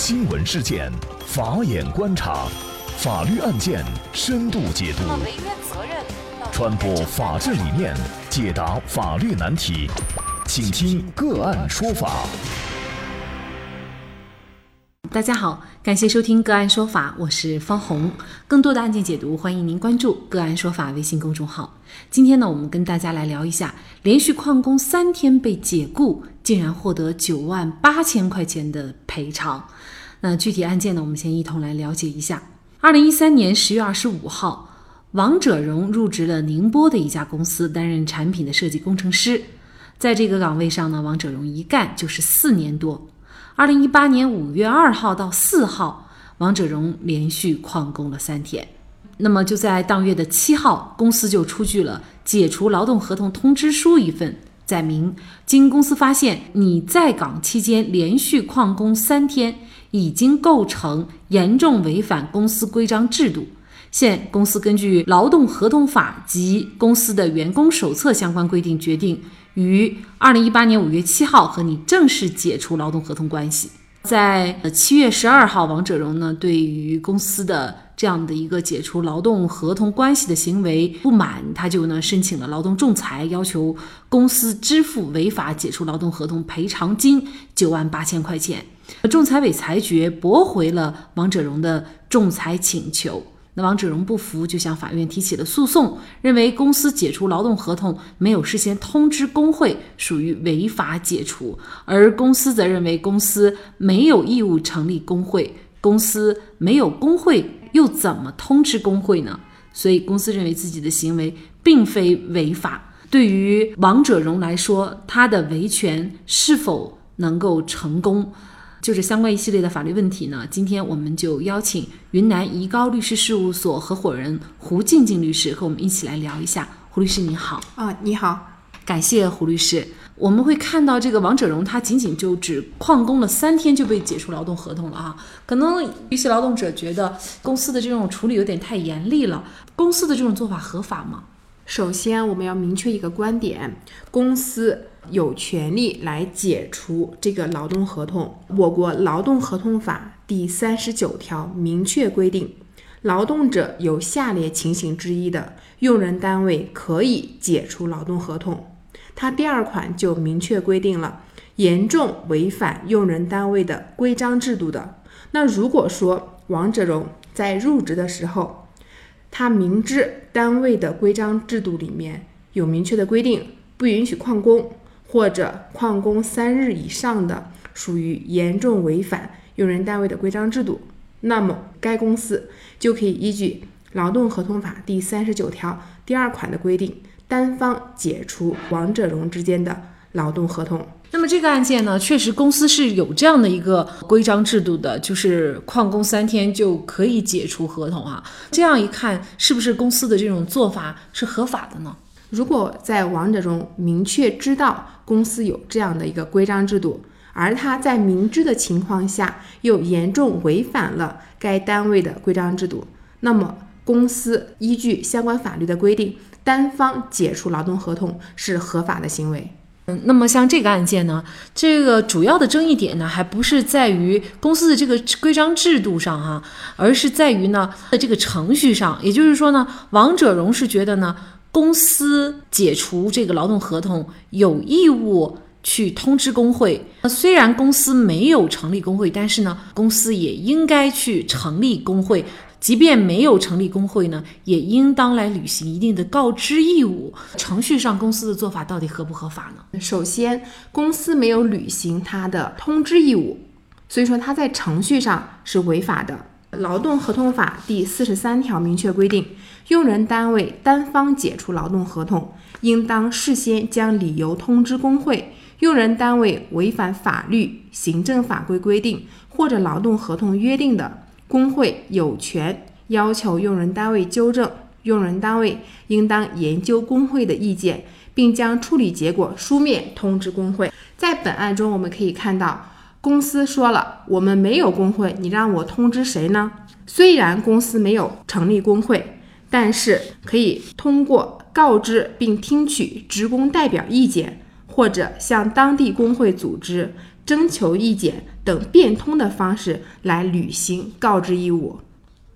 新闻事件，法眼观察，法律案件深度解读，传播法治理念，解答法律难题，请听个案说法。大家好，感谢收听个案说法，我是方红。更多的案件解读，欢迎您关注个案说法微信公众号。今天呢，我们跟大家来聊一下，连续旷工三天被解雇，竟然获得九万八千块钱的赔偿。那具体案件呢，我们先一同来了解一下。二零一三年十月二十五号，王者荣入职了宁波的一家公司，担任产品的设计工程师。在这个岗位上呢，王者荣一干就是四年多。二零一八年五月二号到四号，王者荣连续旷工了三天。那么就在当月的七号，公司就出具了解除劳动合同通知书一份，载明经公司发现你在岗期间连续旷工三天，已经构成严重违反公司规章制度。现公司根据劳动合同法及公司的员工手册相关规定，决定。于二零一八年五月七号和你正式解除劳动合同关系。在七月十二号，王者荣呢对于公司的这样的一个解除劳动合同关系的行为不满，他就呢申请了劳动仲裁，要求公司支付违法解除劳动合同赔偿金九万八千块钱。仲裁委裁决驳回了王者荣的仲裁请求。那王者荣不服，就向法院提起了诉讼，认为公司解除劳动合同没有事先通知工会，属于违法解除；而公司则认为公司没有义务成立工会，公司没有工会又怎么通知工会呢？所以公司认为自己的行为并非违法。对于王者荣来说，他的维权是否能够成功？就是相关一系列的法律问题呢，今天我们就邀请云南怡高律师事务所合伙人胡静静律师和我们一起来聊一下。胡律师你好，啊你好，感谢胡律师。我们会看到这个王者荣他仅仅就只旷工了三天就被解除劳动合同了啊，可能一些劳动者觉得公司的这种处理有点太严厉了，公司的这种做法合法吗？首先我们要明确一个观点，公司。有权利来解除这个劳动合同。我国劳动合同法第三十九条明确规定，劳动者有下列情形之一的，用人单位可以解除劳动合同。它第二款就明确规定了严重违反用人单位的规章制度的。那如果说王者荣在入职的时候，他明知单位的规章制度里面有明确的规定，不允许旷工。或者旷工三日以上的，属于严重违反用人单位的规章制度，那么该公司就可以依据劳动合同法第三十九条第二款的规定，单方解除王者荣之间的劳动合同。那么这个案件呢，确实公司是有这样的一个规章制度的，就是旷工三天就可以解除合同啊。这样一看，是不是公司的这种做法是合法的呢？如果在王者荣明确知道公司有这样的一个规章制度，而他在明知的情况下又严重违反了该单位的规章制度，那么公司依据相关法律的规定单方解除劳动合同是合法的行为。嗯，那么像这个案件呢，这个主要的争议点呢，还不是在于公司的这个规章制度上哈，而是在于呢的这个程序上。也就是说呢，王者荣是觉得呢。公司解除这个劳动合同有义务去通知工会。虽然公司没有成立工会，但是呢，公司也应该去成立工会。即便没有成立工会呢，也应当来履行一定的告知义务。程序上公司的做法到底合不合法呢？首先，公司没有履行他的通知义务，所以说他在程序上是违法的。劳动合同法第四十三条明确规定，用人单位单方解除劳动合同，应当事先将理由通知工会。用人单位违反法律、行政法规规定或者劳动合同约定的，工会有权要求用人单位纠正。用人单位应当研究工会的意见，并将处理结果书面通知工会。在本案中，我们可以看到。公司说了，我们没有工会，你让我通知谁呢？虽然公司没有成立工会，但是可以通过告知并听取职工代表意见，或者向当地工会组织征求意见等变通的方式来履行告知义务。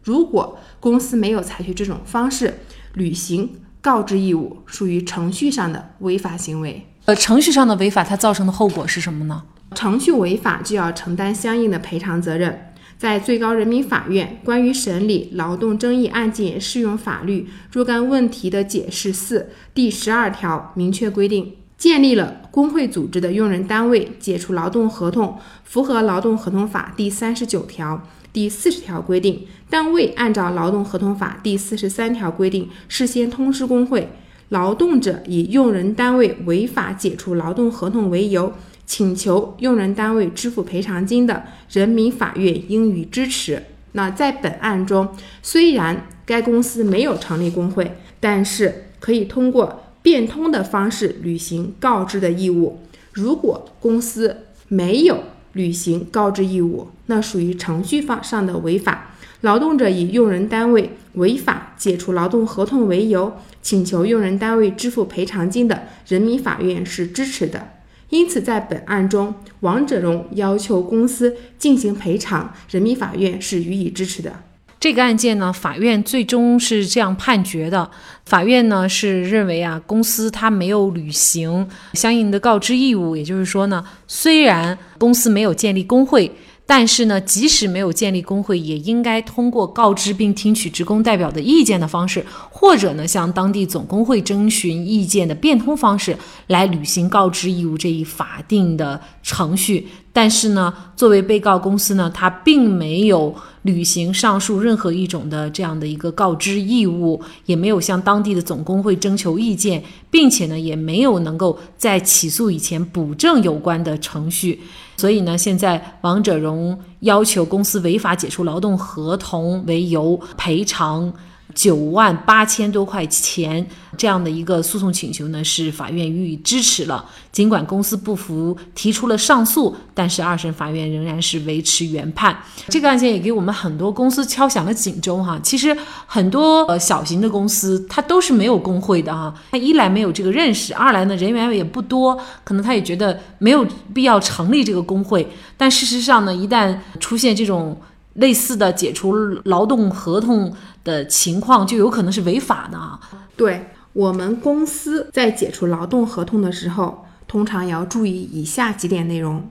如果公司没有采取这种方式履行告知义务，属于程序上的违法行为。呃，程序上的违法，它造成的后果是什么呢？程序违法就要承担相应的赔偿责任。在最高人民法院关于审理劳动争议案件适用法律若干问题的解释四第十二条明确规定，建立了工会组织的用人单位解除劳动合同，符合劳动合同法第三十九条、第四十条规定，但未按照劳动合同法第四十三条规定事先通知工会，劳动者以用人单位违法解除劳动合同为由。请求用人单位支付赔偿金的，人民法院应予支持。那在本案中，虽然该公司没有成立工会，但是可以通过变通的方式履行告知的义务。如果公司没有履行告知义务，那属于程序方上的违法。劳动者以用人单位违法解除劳动合同为由，请求用人单位支付赔偿金的，人民法院是支持的。因此，在本案中，王者荣要求公司进行赔偿，人民法院是予以支持的。这个案件呢，法院最终是这样判决的：法院呢是认为啊，公司它没有履行相应的告知义务，也就是说呢，虽然公司没有建立工会。但是呢，即使没有建立工会，也应该通过告知并听取职工代表的意见的方式，或者呢，向当地总工会征询意见的变通方式来履行告知义务这一法定的程序。但是呢，作为被告公司呢，他并没有履行上述任何一种的这样的一个告知义务，也没有向当地的总工会征求意见，并且呢，也没有能够在起诉以前补正有关的程序。所以呢，现在王者荣要求公司违法解除劳动合同为由赔偿。九万八千多块钱这样的一个诉讼请求呢，是法院予以支持了。尽管公司不服，提出了上诉，但是二审法院仍然是维持原判。这个案件也给我们很多公司敲响了警钟哈。其实很多呃小型的公司，它都是没有工会的哈。它一来没有这个认识，二来呢人员也不多，可能他也觉得没有必要成立这个工会。但事实上呢，一旦出现这种类似的解除劳动合同的情况，就有可能是违法的啊。对我们公司在解除劳动合同的时候，通常也要注意以下几点内容：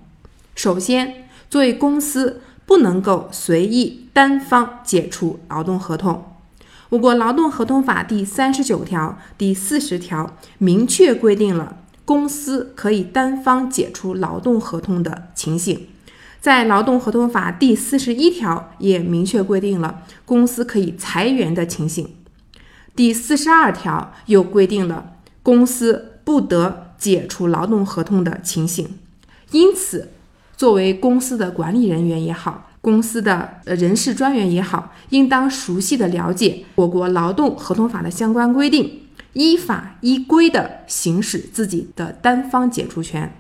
首先，作为公司不能够随意单方解除劳动合同。我国劳动合同法第三十九条、第四十条明确规定了公司可以单方解除劳动合同的情形。在劳动合同法第四十一条也明确规定了公司可以裁员的情形，第四十二条又规定了公司不得解除劳动合同的情形。因此，作为公司的管理人员也好，公司的人事专员也好，应当熟悉的了解我国劳动合同法的相关规定，依法依规的行使自己的单方解除权。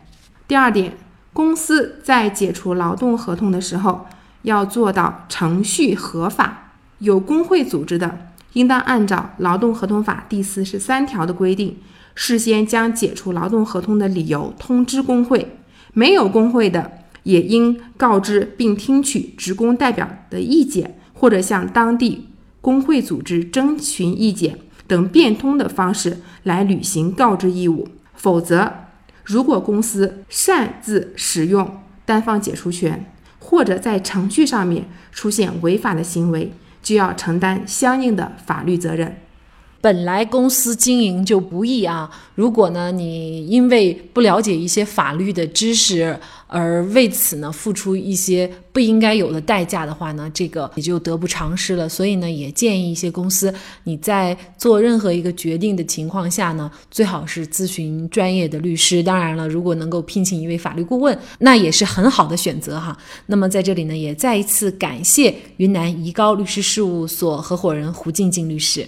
第二点。公司在解除劳动合同的时候，要做到程序合法。有工会组织的，应当按照劳动合同法第四十三条的规定，事先将解除劳动合同的理由通知工会；没有工会的，也应告知并听取职工代表的意见，或者向当地工会组织征询意见等变通的方式来履行告知义务。否则，如果公司擅自使用单方解除权，或者在程序上面出现违法的行为，就要承担相应的法律责任。本来公司经营就不易啊，如果呢你因为不了解一些法律的知识而为此呢付出一些不应该有的代价的话呢，这个也就得不偿失了。所以呢，也建议一些公司你在做任何一个决定的情况下呢，最好是咨询专业的律师。当然了，如果能够聘请一位法律顾问，那也是很好的选择哈。那么在这里呢，也再一次感谢云南怡高律师事务所合伙人胡静静律师。